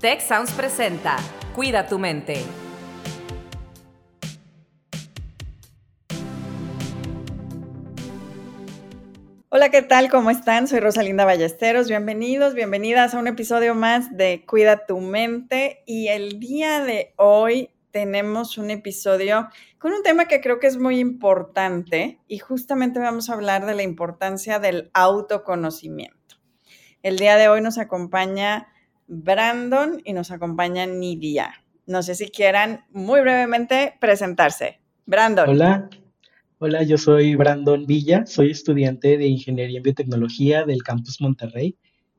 Tech Sounds presenta Cuida tu mente. Hola, ¿qué tal? ¿Cómo están? Soy Rosalinda Ballesteros. Bienvenidos, bienvenidas a un episodio más de Cuida tu mente. Y el día de hoy tenemos un episodio con un tema que creo que es muy importante y justamente vamos a hablar de la importancia del autoconocimiento. El día de hoy nos acompaña Brandon y nos acompaña Nidia. No sé si quieran muy brevemente presentarse. Brandon. Hola, hola, yo soy Brandon Villa, soy estudiante de Ingeniería en Biotecnología del Campus Monterrey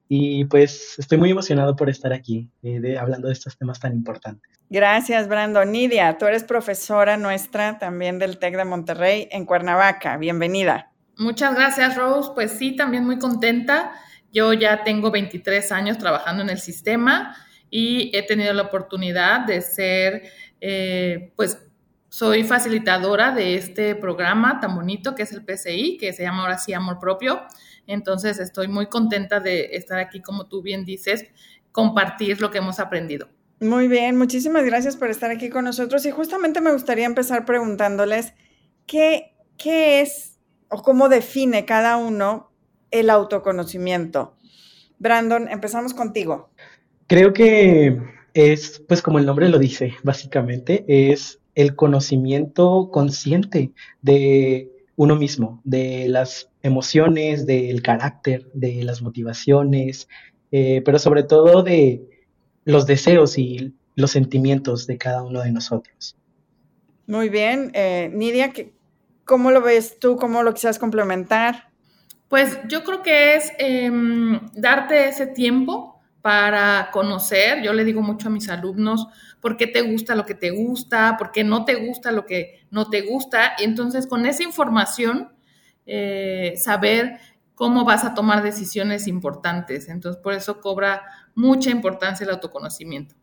y pues estoy muy emocionado por estar aquí eh, hablando de estos temas tan importantes. Gracias, Brandon. Nidia, tú eres profesora nuestra también del TEC de Monterrey en Cuernavaca. Bienvenida. Muchas gracias, Rose. Pues sí, también muy contenta. Yo ya tengo 23 años trabajando en el sistema y he tenido la oportunidad de ser, eh, pues, soy facilitadora de este programa tan bonito que es el PCI, que se llama ahora sí Amor Propio. Entonces estoy muy contenta de estar aquí, como tú bien dices, compartir lo que hemos aprendido. Muy bien, muchísimas gracias por estar aquí con nosotros y justamente me gustaría empezar preguntándoles qué, qué es o cómo define cada uno el autoconocimiento. Brandon, empezamos contigo. Creo que es, pues como el nombre lo dice, básicamente, es el conocimiento consciente de uno mismo, de las emociones, del carácter, de las motivaciones, eh, pero sobre todo de los deseos y los sentimientos de cada uno de nosotros. Muy bien. Eh, Nidia, ¿cómo lo ves tú? ¿Cómo lo quisieras complementar? Pues yo creo que es em, darte ese tiempo para conocer. Yo le digo mucho a mis alumnos, ¿por qué te gusta lo que te gusta? ¿Por qué no te gusta lo que no te gusta? Y entonces con esa información, eh, saber cómo vas a tomar decisiones importantes. Entonces por eso cobra mucha importancia el autoconocimiento.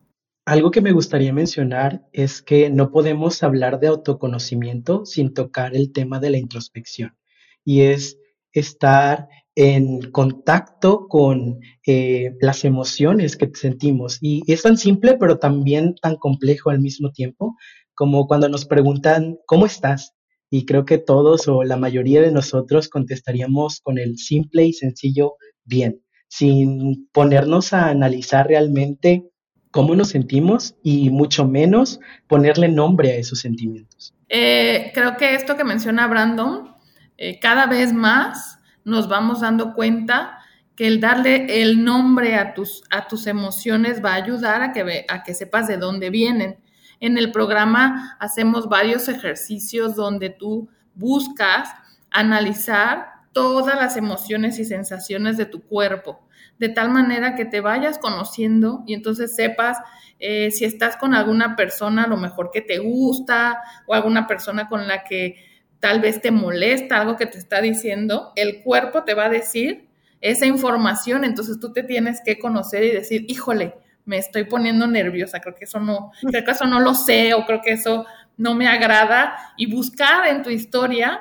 Algo que me gustaría mencionar es que no podemos hablar de autoconocimiento sin tocar el tema de la introspección. Y es estar en contacto con eh, las emociones que sentimos. Y es tan simple, pero también tan complejo al mismo tiempo, como cuando nos preguntan, ¿cómo estás? Y creo que todos o la mayoría de nosotros contestaríamos con el simple y sencillo bien, sin ponernos a analizar realmente cómo nos sentimos y mucho menos ponerle nombre a esos sentimientos. Eh, creo que esto que menciona Brandon eh, cada vez más nos vamos dando cuenta que el darle el nombre a tus, a tus emociones va a ayudar a que, a que sepas de dónde vienen. En el programa hacemos varios ejercicios donde tú buscas analizar todas las emociones y sensaciones de tu cuerpo, de tal manera que te vayas conociendo y entonces sepas eh, si estás con alguna persona a lo mejor que te gusta o alguna persona con la que tal vez te molesta algo que te está diciendo, el cuerpo te va a decir esa información, entonces tú te tienes que conocer y decir, híjole, me estoy poniendo nerviosa, creo que eso no, creo que eso no lo sé o creo que eso no me agrada y buscar en tu historia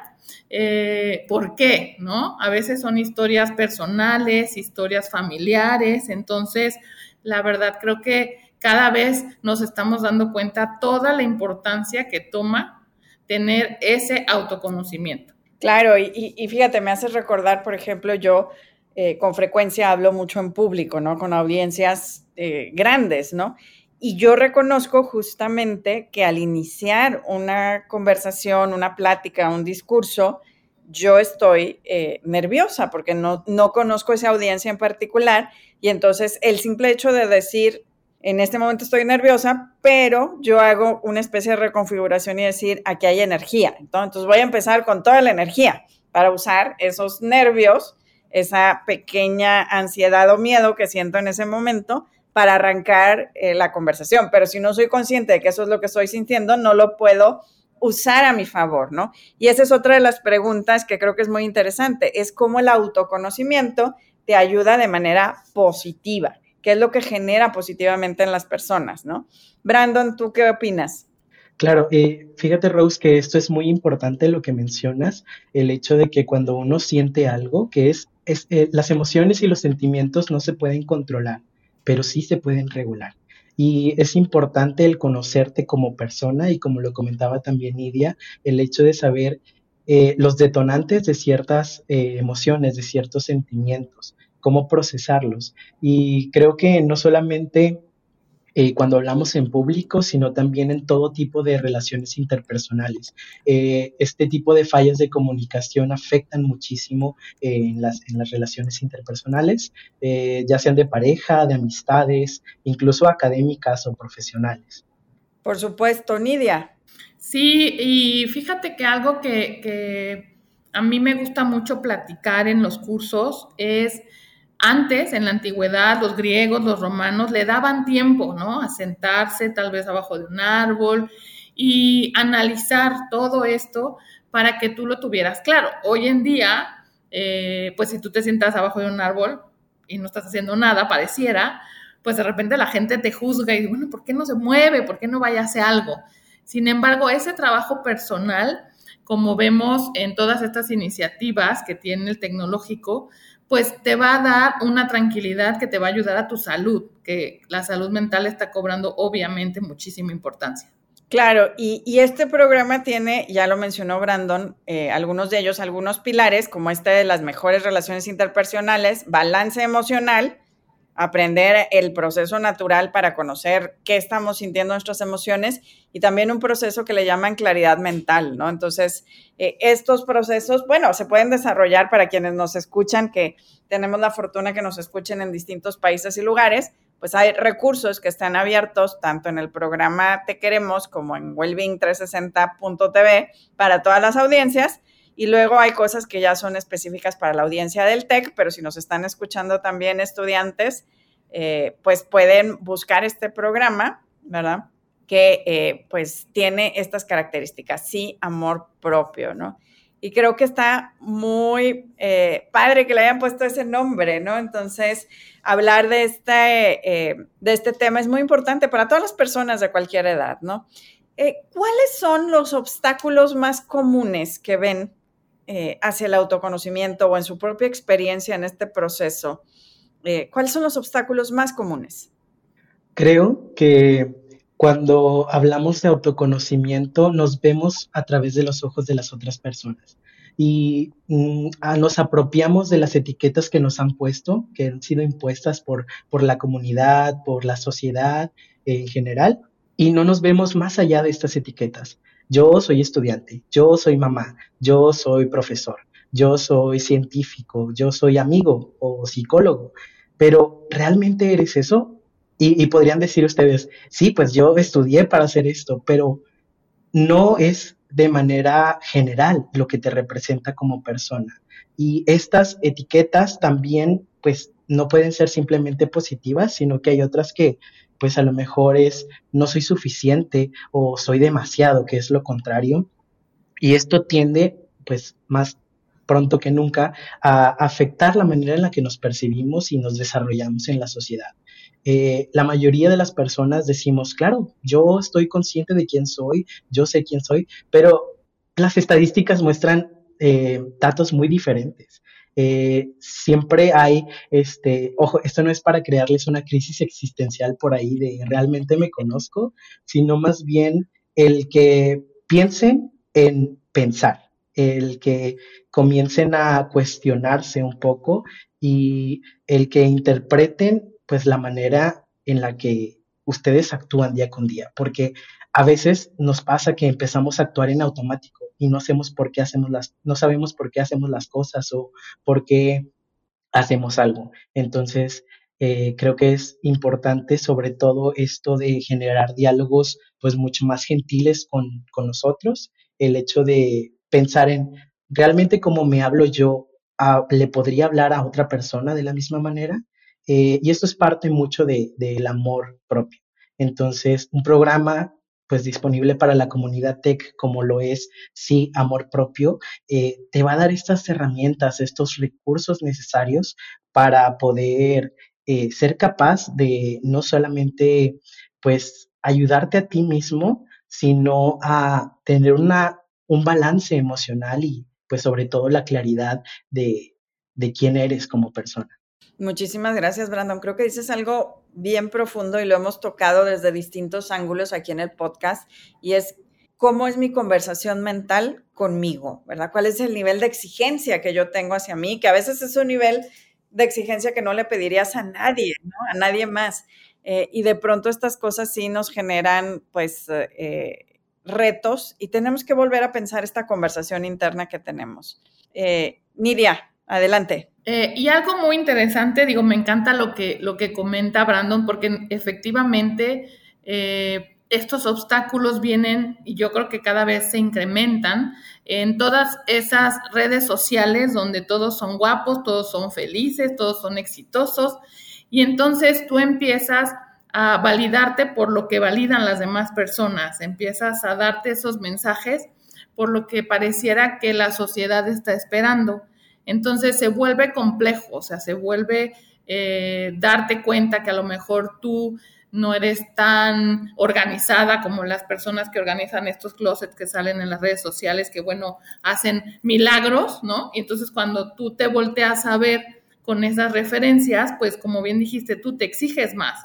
eh, por qué, ¿no? A veces son historias personales, historias familiares, entonces la verdad creo que cada vez nos estamos dando cuenta toda la importancia que toma tener ese autoconocimiento. Claro, y, fíjate, me haces recordar, por ejemplo, yo eh, con frecuencia hablo mucho en público, ¿no? Con audiencias eh, grandes, ¿no? Y yo reconozco justamente que al iniciar una conversación, una plática, un discurso, yo estoy eh, nerviosa porque no, no conozco esa audiencia en particular y entonces el simple hecho de decir, en este momento estoy nerviosa, pero yo hago una especie de reconfiguración y decir, aquí hay energía. Entonces voy a empezar con toda la energía para usar esos nervios, esa pequeña ansiedad o miedo que siento en ese momento para arrancar eh, la conversación. Pero si no soy consciente de que eso es lo que estoy sintiendo, no lo puedo usar a mi favor, ¿no? Y esa es otra de las preguntas que creo que es muy interesante, es cómo el autoconocimiento te ayuda de manera positiva qué es lo que genera positivamente en las personas, ¿no? Brandon, ¿tú qué opinas? Claro, eh, fíjate Rose que esto es muy importante lo que mencionas, el hecho de que cuando uno siente algo, que es, eh, las emociones y los sentimientos no se pueden controlar. pero sí se pueden regular. Y es importante el conocerte como persona y como lo comentaba también Nidia, el hecho de saber eh, los detonantes de ciertas eh, emociones, de ciertos sentimientos, cómo procesarlos. Y creo que no solamente eh, cuando hablamos en público, sino también en todo tipo de relaciones interpersonales. Eh, este tipo de fallas de comunicación afectan muchísimo eh, en, las, en, las, relaciones interpersonales, ya sean de pareja, de amistades, incluso académicas o profesionales. Por supuesto, Nidia. Sí, y fíjate que algo que, que a mí me gusta mucho platicar en los cursos es antes, en la antigüedad, los griegos, los romanos le daban tiempo, ¿no? A sentarse tal vez abajo de un árbol y analizar todo esto para que tú lo tuvieras claro. Hoy en día, eh, pues si tú te sientas abajo de un árbol y no estás haciendo nada, pareciera, pues de repente la gente te juzga y dice, bueno, ¿por qué no se mueve? ¿Por qué no vaya a hacer algo? Sin embargo, ese trabajo personal, como vemos en todas estas iniciativas que tiene el tecnológico, pues te va a dar una tranquilidad que te va a ayudar a tu salud, que la salud mental está cobrando obviamente muchísima importancia. Claro, y, este programa tiene, ya lo mencionó Brandon, eh, algunos de ellos, algunos pilares, como este de las mejores relaciones interpersonales, balance emocional, aprender el proceso natural para conocer qué estamos sintiendo nuestras emociones y también un proceso que le llaman claridad mental, ¿no? Entonces, eh, estos procesos, bueno, se pueden desarrollar para quienes nos escuchan, que tenemos la fortuna que nos escuchen en distintos países y lugares, pues hay recursos que están abiertos tanto en el programa Te Queremos como en Wellbeing360.tv para todas las audiencias y luego hay cosas que ya son específicas para la audiencia del TEC, pero si nos están escuchando también estudiantes, eh, pues pueden buscar este programa, ¿verdad? Que eh, pues tiene estas características, sí, amor propio, ¿no? Y creo que está muy eh, padre que le hayan puesto ese nombre, ¿no? Entonces, hablar de este, de este tema es muy importante para todas las personas de cualquier edad, ¿no? ¿Cuáles son los obstáculos más comunes que ven eh, hacia el autoconocimiento o en su propia experiencia en este proceso, eh, ¿cuáles son los obstáculos más comunes? Creo que cuando hablamos de autoconocimiento nos vemos a través de los ojos de las otras personas y mm, nos apropiamos de las etiquetas que nos han puesto, que han sido impuestas por, por la comunidad, por la sociedad en general, y no nos vemos más allá de estas etiquetas. Yo soy estudiante, yo soy mamá, yo soy profesor, yo soy científico, yo soy amigo o psicólogo, pero ¿realmente eres eso? Y, podrían decir ustedes, sí, pues yo estudié para hacer esto, pero no es de manera general lo que te representa como persona. Y estas etiquetas también, pues, no pueden ser simplemente positivas, sino que hay otras que pues a lo mejor es no soy suficiente o soy demasiado, que es lo contrario. Y esto tiende, pues más pronto que nunca, a afectar la manera en la que nos percibimos y nos desarrollamos en la sociedad. Eh, la mayoría de las personas decimos, claro, yo estoy consciente de quién soy, yo sé quién soy, pero las estadísticas muestran eh, datos muy diferentes. Eh, siempre hay, este, ojo, esto no es para crearles una crisis existencial por ahí de realmente me conozco, sino más bien el que piensen en pensar, el que comiencen a cuestionarse un poco y el que interpreten pues la manera en la que ustedes actúan día con día, porque a veces nos pasa que empezamos a actuar en automático y no hacemos por qué hacemos las, no sabemos por qué hacemos las cosas o por qué hacemos algo. Entonces, eh, creo que es importante sobre todo esto de generar diálogos pues mucho más gentiles con, con nosotros, el hecho de pensar en realmente cómo me hablo yo, le podría hablar a otra persona de la misma manera. Eh, y esto es parte mucho del de, amor propio. Entonces, un programa pues disponible para la comunidad tech como lo es sí amor propio eh, te va a dar estas herramientas estos recursos necesarios para poder eh, ser capaz de no solamente pues ayudarte a ti mismo sino a tener una un balance emocional y pues sobre todo la claridad de, de quién eres como persona Muchísimas gracias, Brandon. Creo que dices algo bien profundo y lo hemos tocado desde distintos ángulos aquí en el podcast y es cómo es mi conversación mental conmigo, ¿verdad? ¿Cuál es el nivel de exigencia que yo tengo hacia mí? Que a veces es un nivel de exigencia que no le pedirías a nadie, ¿no? A nadie más. Eh, y de pronto estas cosas sí nos generan, pues, eh, retos y tenemos que volver a pensar esta conversación interna que tenemos. Eh, Nidia, adelante. Eh, y algo muy interesante, digo, me encanta lo que, lo que comenta Brandon, porque efectivamente eh, estos obstáculos vienen y yo creo que cada vez se incrementan en todas esas redes sociales donde todos son guapos, todos son felices, todos son exitosos. Y entonces tú empiezas a validarte por lo que validan las demás personas, empiezas a darte esos mensajes por lo que pareciera que la sociedad está esperando. Entonces se vuelve complejo, o sea, se vuelve eh, darte cuenta que a lo mejor tú no eres tan organizada como las personas que organizan estos closets que salen en las redes sociales, que bueno, hacen milagros, ¿no? Y entonces cuando tú te volteas a ver con esas referencias, pues como bien dijiste, tú te exiges más.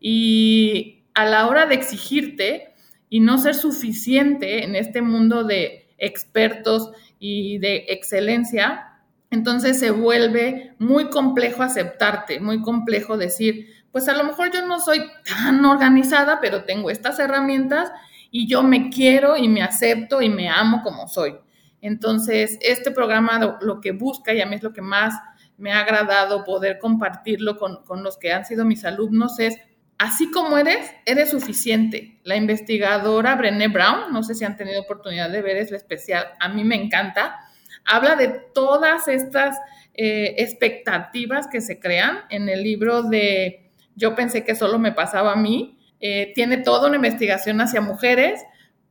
Y a la hora de exigirte y no ser suficiente en este mundo de expertos y de excelencia, entonces se vuelve muy complejo aceptarte, muy complejo decir, pues a lo mejor yo no soy tan organizada, pero tengo estas herramientas y yo me quiero y me acepto y me amo como soy. Entonces, este programa lo, que busca, y a mí es lo que más me ha agradado poder compartirlo con, con los que han sido mis alumnos, es así como eres, eres suficiente. La investigadora Brené Brown, no sé si han tenido oportunidad de ver, es la especial, a mí me encanta, habla de todas estas eh, expectativas que se crean en el libro de Yo pensé que solo me pasaba a mí. Eh, tiene toda una investigación hacia mujeres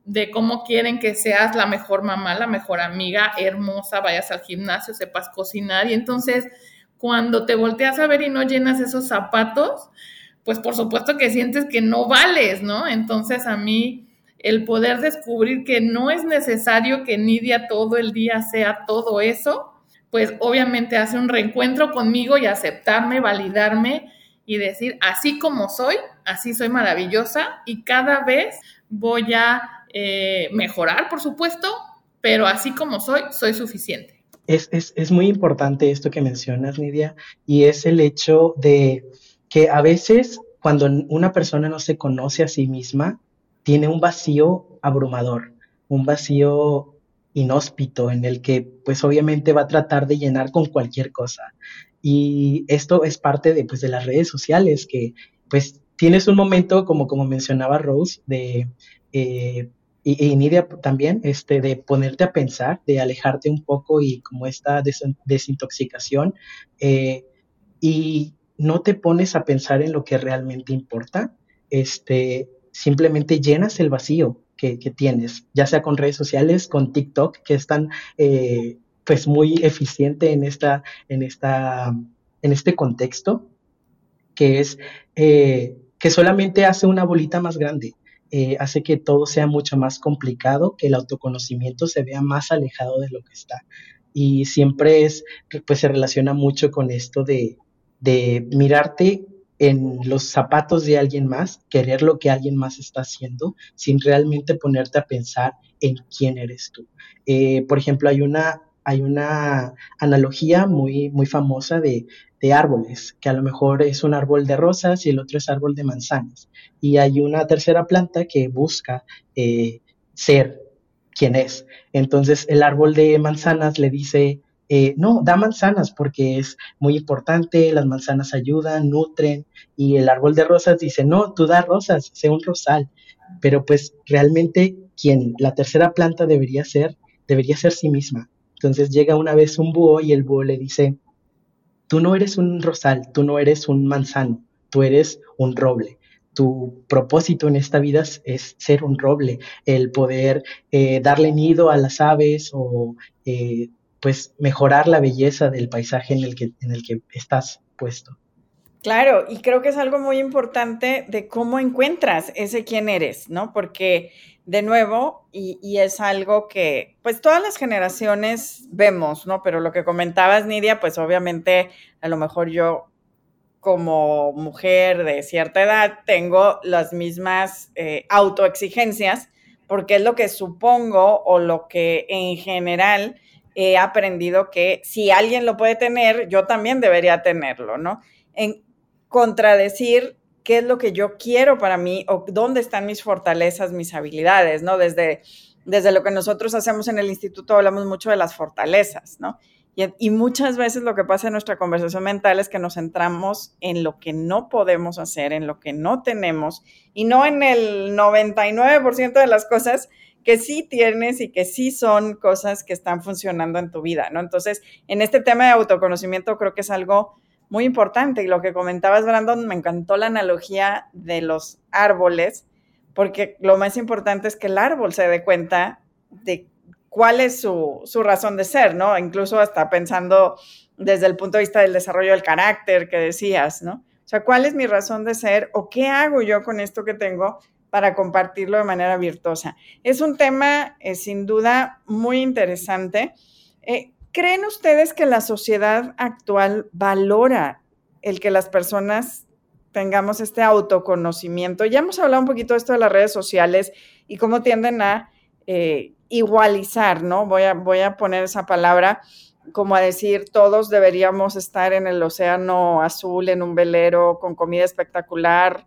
de cómo quieren que seas la mejor mamá, la mejor amiga, hermosa, vayas al gimnasio, sepas cocinar y entonces cuando te volteas a ver y no llenas esos zapatos, pues por supuesto que sientes que no vales, ¿no? Entonces a mí el poder descubrir que no es necesario que Nidia todo el día sea todo eso, pues obviamente hace un reencuentro conmigo y aceptarme, validarme y decir, así como soy, así soy maravillosa y cada vez voy a eh, mejorar, por supuesto, pero así como soy, soy suficiente. Es, es muy importante esto que mencionas, Nidia, y es el hecho de que a veces cuando una persona no se conoce a sí misma, tiene un vacío abrumador, un vacío inhóspito en el que pues obviamente va a tratar de llenar con cualquier cosa. Y esto es parte de, pues, de las redes sociales, que pues tienes un momento, como, como mencionaba Rose, de, eh, y, Nidia también, este, de ponerte a pensar, de alejarte un poco y como esta desintoxicación. Eh, y no te pones a pensar en lo que realmente importa, este, simplemente llenas el vacío que, tienes, ya sea con redes sociales, con TikTok, que están eh, pues muy eficiente en, esta, en, esta, en este contexto, que es eh, que solamente hace una bolita más grande. Eh, hace que todo sea mucho más complicado, que el autoconocimiento se vea más alejado de lo que está. Y siempre es, pues se relaciona mucho con esto de, de mirarte en los zapatos de alguien más, querer lo que alguien más está haciendo, sin realmente ponerte a pensar en quién eres tú. Eh, por ejemplo, hay una, hay una analogía muy, muy famosa de, de, árboles, que a lo mejor es un árbol de rosas y el otro es árbol de manzanas. Y hay una tercera planta que busca eh, ser quien es. Entonces el árbol de manzanas le dice eh, no, da manzanas porque es muy importante, las manzanas ayudan, nutren, y el árbol de rosas dice, no, tú da rosas, sé un rosal, pero pues realmente quien la tercera planta debería ser, debería ser sí misma. Entonces llega una vez un búho y el búho le dice, tú no eres un rosal, tú no eres un manzano, tú eres un roble. Tu propósito en esta vida es, ser un roble, el poder eh, darle nido a las aves o eh, pues mejorar la belleza del paisaje en el que, en el que estás puesto. Claro, y creo que es algo muy importante de cómo encuentras ese quién eres, ¿no? Porque de nuevo, y, y, es algo que pues todas las generaciones vemos, ¿no? Pero lo que comentabas, Nidia, pues obviamente a lo mejor yo como mujer de cierta edad tengo las mismas eh, autoexigencias porque es lo que supongo o lo que en general he aprendido que si alguien lo puede tener, yo también debería tenerlo, ¿no? En contradecir qué es lo que yo quiero para mí o dónde están mis fortalezas, mis habilidades, ¿no? Desde, desde lo que nosotros hacemos en el instituto hablamos mucho de las fortalezas, ¿no? Y, muchas veces lo que pasa en nuestra conversación mental es que nos centramos en lo que no podemos hacer, en lo que no tenemos, y no en el 99% de las cosas que sí tienes y que sí son cosas que están funcionando en tu vida, ¿no? Entonces, en este tema de autoconocimiento creo que es algo muy importante. Y lo que comentabas, Brandon, me encantó la analogía de los árboles, porque lo más importante es que el árbol se dé cuenta de cuál es su, razón de ser, ¿no? Incluso hasta pensando desde el punto de vista del desarrollo del carácter que decías, ¿no? O sea, ¿cuál es mi razón de ser o qué hago yo con esto que tengo para compartirlo de manera virtuosa? Es un tema eh, sin duda muy interesante. Eh, ¿Creen ustedes que la sociedad actual valora el que las personas tengamos este autoconocimiento? Ya hemos hablado un poquito de esto de las redes sociales y cómo tienden a eh, igualizar, ¿no? Voy a, voy a poner esa palabra como a decir, todos deberíamos estar en el océano azul, en un velero, con comida espectacular,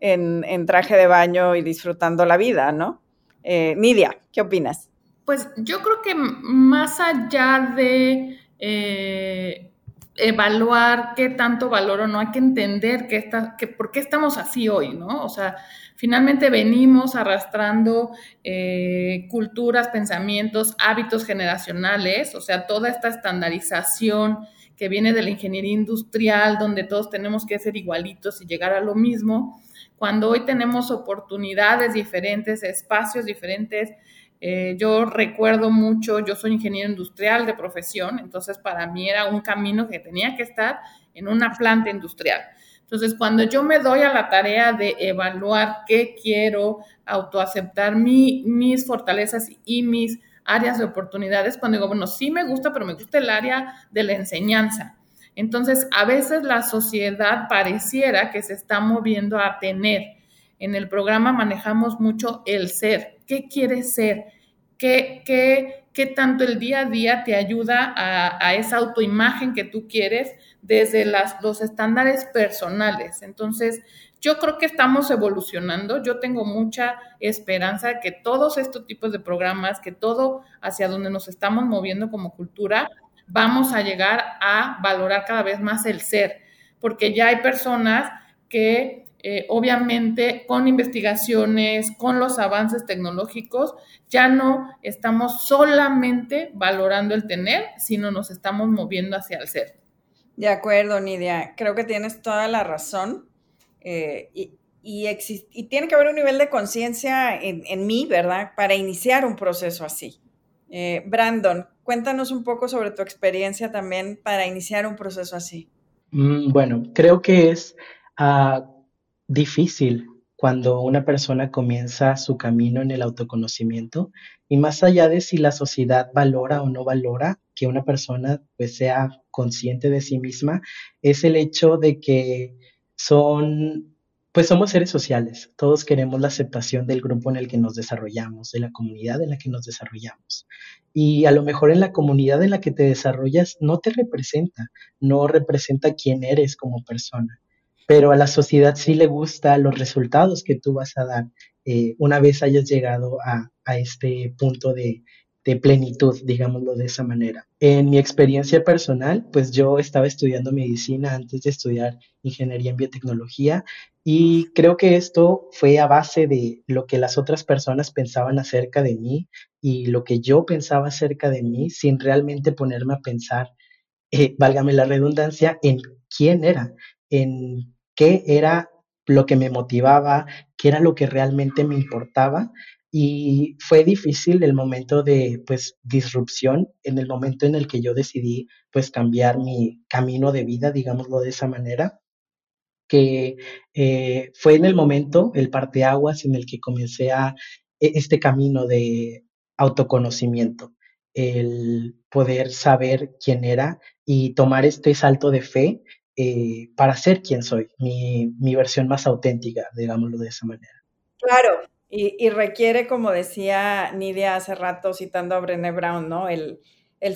en, traje de baño y disfrutando la vida, ¿no? Eh, Nidia, ¿qué opinas? Pues yo creo que más allá de eh, evaluar qué tanto valor o no, hay que entender que, está, que por qué estamos así hoy, ¿no? O sea, Finalmente venimos arrastrando eh, culturas, pensamientos, hábitos generacionales, o sea, toda esta estandarización que viene de la ingeniería industrial, donde todos tenemos que ser igualitos y llegar a lo mismo, cuando hoy tenemos oportunidades diferentes, espacios diferentes. Eh, yo recuerdo mucho, yo soy ingeniero industrial de profesión, entonces para mí era un camino que tenía que estar en una planta industrial. Entonces, cuando yo me doy a la tarea de evaluar qué quiero, autoaceptar mi, mis fortalezas y mis áreas de oportunidades, cuando digo, bueno, sí me gusta, pero me gusta el área de la enseñanza. Entonces, a veces la sociedad pareciera que se está moviendo a tener. En el programa manejamos mucho el ser. ¿Qué quieres ser? ¿Qué, qué, qué tanto el día a día te ayuda a, esa autoimagen que tú quieres? desde los estándares personales. Entonces, yo creo que estamos evolucionando. Yo tengo mucha esperanza de que todos estos tipos de programas, que todo hacia donde nos estamos moviendo como cultura, vamos a llegar a valorar cada vez más el ser, porque ya hay personas que eh, obviamente con investigaciones, con los avances tecnológicos, ya no estamos solamente valorando el tener, sino nos estamos moviendo hacia el ser. De acuerdo, Nidia. Creo que tienes toda la razón. Eh, y, y, tiene que haber un nivel de conciencia en, mí, ¿verdad? Para iniciar un proceso así. Eh, Brandon, cuéntanos un poco sobre tu experiencia también para iniciar un proceso así. Mm, bueno, creo que es ah, difícil cuando una persona comienza su camino en el autoconocimiento y más allá de si la sociedad valora o no valora que una persona pues sea consciente de sí misma, es el hecho de que son, pues somos seres sociales, todos queremos la aceptación del grupo en el que nos desarrollamos, de la comunidad en la que nos desarrollamos. Y a lo mejor en la comunidad en la que te desarrollas no te representa, no representa quién eres como persona pero a la sociedad sí le gusta los resultados que tú vas a dar eh, una vez hayas llegado a, este punto de, plenitud, digámoslo de esa manera. En mi experiencia personal, pues yo estaba estudiando medicina antes de estudiar ingeniería en biotecnología y creo que esto fue a base de lo que las otras personas pensaban acerca de mí y lo que yo pensaba acerca de mí sin realmente ponerme a pensar, eh, válgame la redundancia, en quién era, en qué era lo que me motivaba, qué era lo que realmente me importaba. Y fue difícil el momento de, pues, disrupción, en el momento en el que yo decidí, pues, cambiar mi camino de vida, digámoslo de esa manera, que eh, fue en el momento, el parteaguas, en el que comencé a e, este camino de autoconocimiento, el poder saber quién era y tomar este salto de fe eh, para ser quien soy, mi, versión más auténtica, digámoslo de esa manera. Claro, y, requiere, como decía Nidia hace rato citando a Brené Brown, ¿no? El,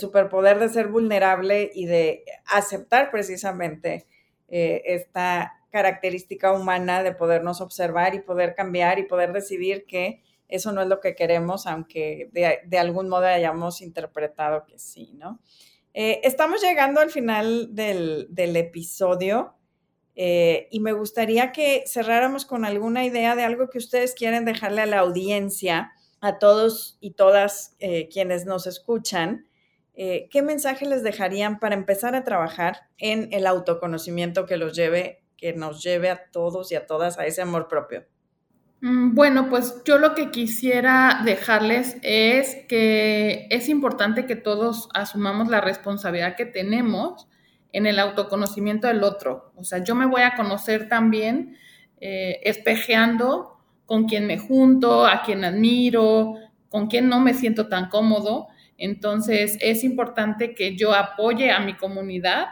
superpoder de ser vulnerable y de aceptar precisamente eh, esta característica humana de podernos observar y poder cambiar y poder decidir que eso no es lo que queremos, aunque de, algún modo hayamos interpretado que sí, ¿no? Eh, estamos llegando al final del, episodio. Eh, y me gustaría que cerráramos con alguna idea de algo que ustedes quieren dejarle a la audiencia, a todos y todas eh, quienes nos escuchan. ¿Qué mensaje les dejarían para empezar a trabajar en el autoconocimiento que los lleve, que nos lleve a todos y a todas a ese amor propio? Mm, bueno, pues yo lo que quisiera dejarles es que es importante que todos asumamos la responsabilidad que tenemos en el autoconocimiento del otro. O sea, yo me voy a conocer también eh, espejeando con quien me junto, a quien admiro, con quien no me siento tan cómodo. Entonces, es importante que yo apoye a mi comunidad,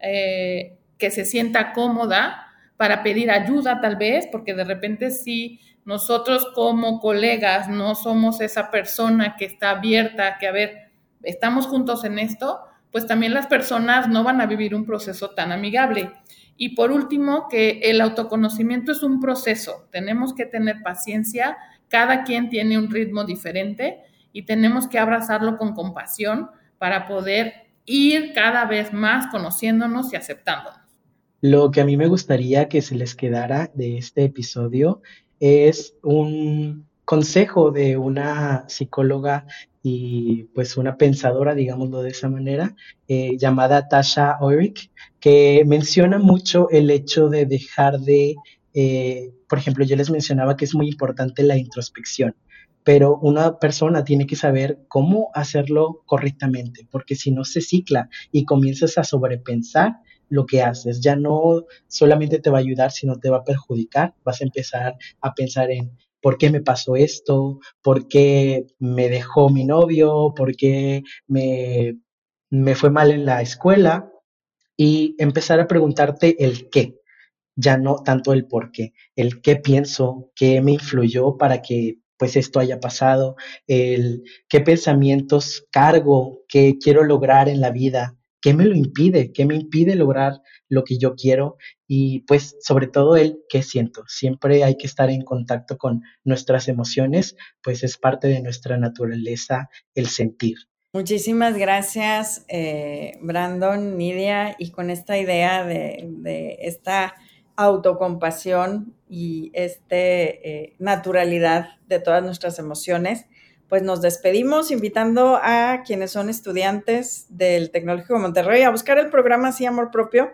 eh, que se sienta cómoda para pedir ayuda tal vez, porque de repente si nosotros como colegas no somos esa persona que está abierta, que a ver, estamos juntos en esto, pues también las personas no van a vivir un proceso tan amigable. Y por último, que el autoconocimiento es un proceso, tenemos que tener paciencia, cada quien tiene un ritmo diferente y tenemos que abrazarlo con compasión para poder ir cada vez más conociéndonos y aceptándonos. Lo que a mí me gustaría que se les quedara de este episodio es un consejo de una psicóloga y pues una pensadora, digámoslo de esa manera, eh, llamada Tasha Oirick, que menciona mucho el hecho de dejar de, eh, por ejemplo, yo les mencionaba que es muy importante la introspección, pero una persona tiene que saber cómo hacerlo correctamente, porque si no se cicla y comienzas a sobrepensar, lo que haces. Ya no solamente te va a ayudar, sino te va a perjudicar. Vas a empezar a pensar en por qué me pasó esto, por qué me dejó mi novio, por qué me, me fue mal en la escuela y empezar a preguntarte el qué, ya no tanto el por qué, el qué pienso, qué me influyó para que pues esto haya pasado, el qué pensamientos cargo, qué quiero lograr en la vida, qué me lo impide, qué me impide lograr lo que yo quiero y pues sobre todo el qué siento. Siempre hay que estar en contacto con nuestras emociones, pues es parte de nuestra naturaleza el sentir. Muchísimas gracias, eh, Brandon, Nidia, y con esta idea de, esta autocompasión y esta eh, naturalidad de todas nuestras emociones, pues nos despedimos invitando a quienes son estudiantes del Tecnológico de Monterrey a buscar el programa Sí Amor Propio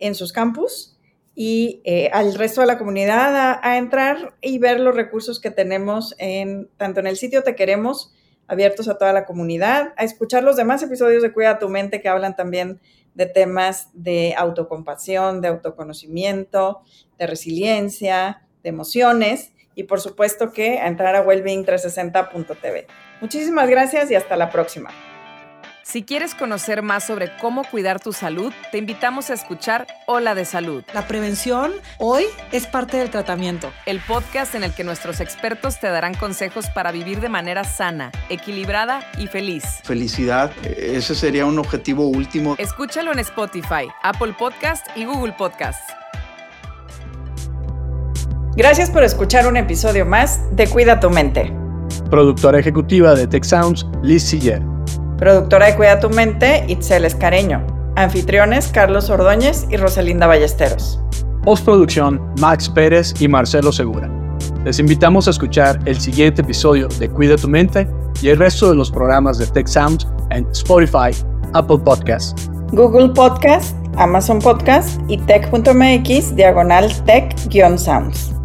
en sus campus y eh, al resto de la comunidad a, entrar y ver los recursos que tenemos en tanto en el sitio Te Queremos, abiertos a toda la comunidad, a escuchar los demás episodios de Cuida tu mente que hablan también de temas de autocompasión, de autoconocimiento, de resiliencia, de emociones y por supuesto que a entrar a wellbeing360.tv. Muchísimas gracias y hasta la próxima. Si quieres conocer más sobre cómo cuidar tu salud, te invitamos a escuchar Hola de Salud. La prevención hoy es parte del tratamiento. El podcast en el que nuestros expertos te darán consejos para vivir de manera sana, equilibrada y feliz. Felicidad, ese sería un objetivo último. Escúchalo en Spotify, Apple Podcast y Google Podcast. Gracias por escuchar un episodio más de Cuida tu mente. Productora ejecutiva de Tech Sounds, Liz Siller. Productora de Cuida tu Mente, Itzel Escareño. Anfitriones, Carlos Ordóñez y Rosalinda Ballesteros. Postproducción, Max Pérez y Marcelo Segura. Les invitamos a escuchar el siguiente episodio de Cuida tu Mente y el resto de los programas de Tech Sound en Spotify, Apple Podcasts, Google Podcast, Amazon Podcast y tech.mx diagonal tech-sounds.